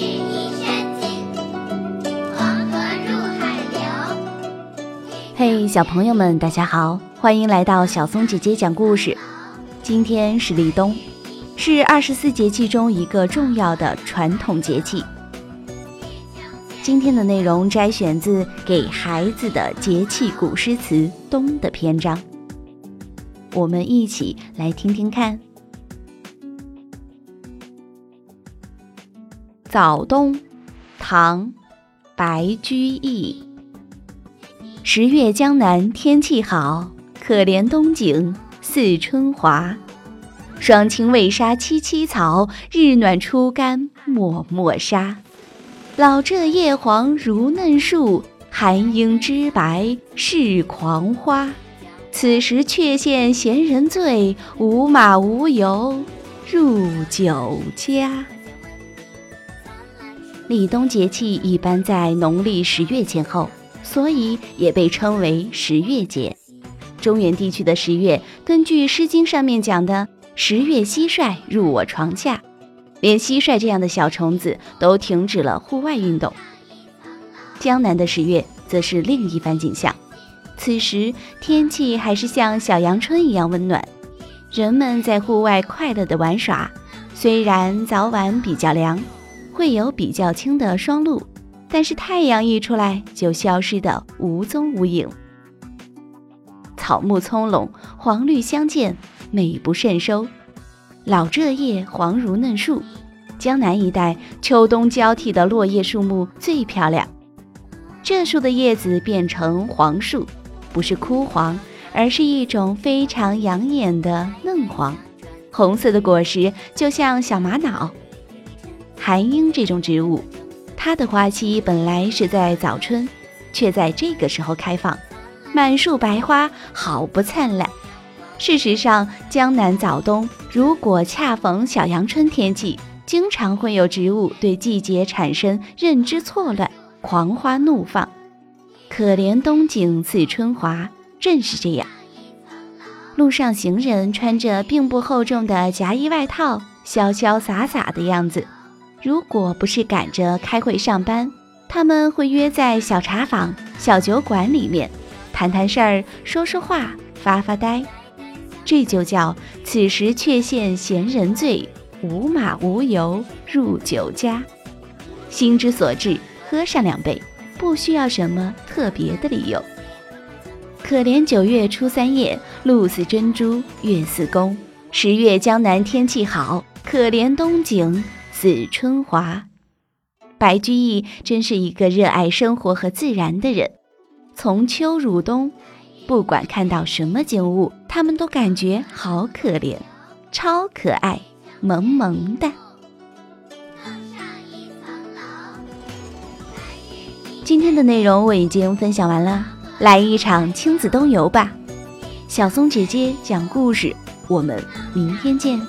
日益深尽，黄河入海流。嘿小朋友们，大家好，欢迎来到小松姐姐讲故事。今天是立冬，是二十四节气中一个重要的传统节气。今天的内容摘选自《给孩子的节气古诗词·冬》的篇章，我们一起来听听看。早冬，唐·白居易。十月江南天气好，可怜冬景似春华。霜青未杀萋萋草，日暖初干漠漠沙。老柘叶黄如嫩树，寒英枝白是狂花。此时却羡闲人醉，无马无油入酒家。立冬节气一般在农历十月前后，所以也被称为十月节。中原地区的十月，根据《诗经》上面讲的“十月蟋蟀入我床下”。连蟋蟀这样的小虫子都停止了户外运动。江南的十月则是另一番景象，此时天气还是像小阳春一样温暖，人们在户外快乐地玩耍。虽然早晚比较凉，会有比较轻的霜露，但是太阳一出来就消失得无踪无影。草木葱茏，黄绿相间，美不胜收。老柘叶黄如嫩树，江南一带秋冬交替的落叶树木最漂亮。这树的叶子变成黄树，不是枯黄，而是一种非常养眼的嫩黄。红色的果实就像小玛瑙。寒樱这种植物，它的花期本来是在早春，却在这个时候开放，满树白花，好不灿烂。事实上，江南早冬如果恰逢小阳春天气，经常会有植物对季节产生认知错乱，狂花怒放。可怜冬景似春华，正是这样。路上行人穿着并不厚重的夹衣外套，潇潇洒洒的样子。如果不是赶着开会上班，他们会约在小茶坊、小酒馆里面，谈谈事儿，说说话，发发呆。这就叫此时却羡闲人醉，无马无油入酒家。心之所至，喝上两杯，不需要什么特别的理由。可怜九月初三夜，露似珍珠，月似弓。十月江南天气好，可怜冬景紫春华。白居易真是一个热爱生活和自然的人，从秋入冬。不管看到什么景物，他们都感觉好可怜，超可爱，萌萌的。今天的内容我已经分享完了，来一场亲子冬游吧！小松姐姐讲故事，我们明天见。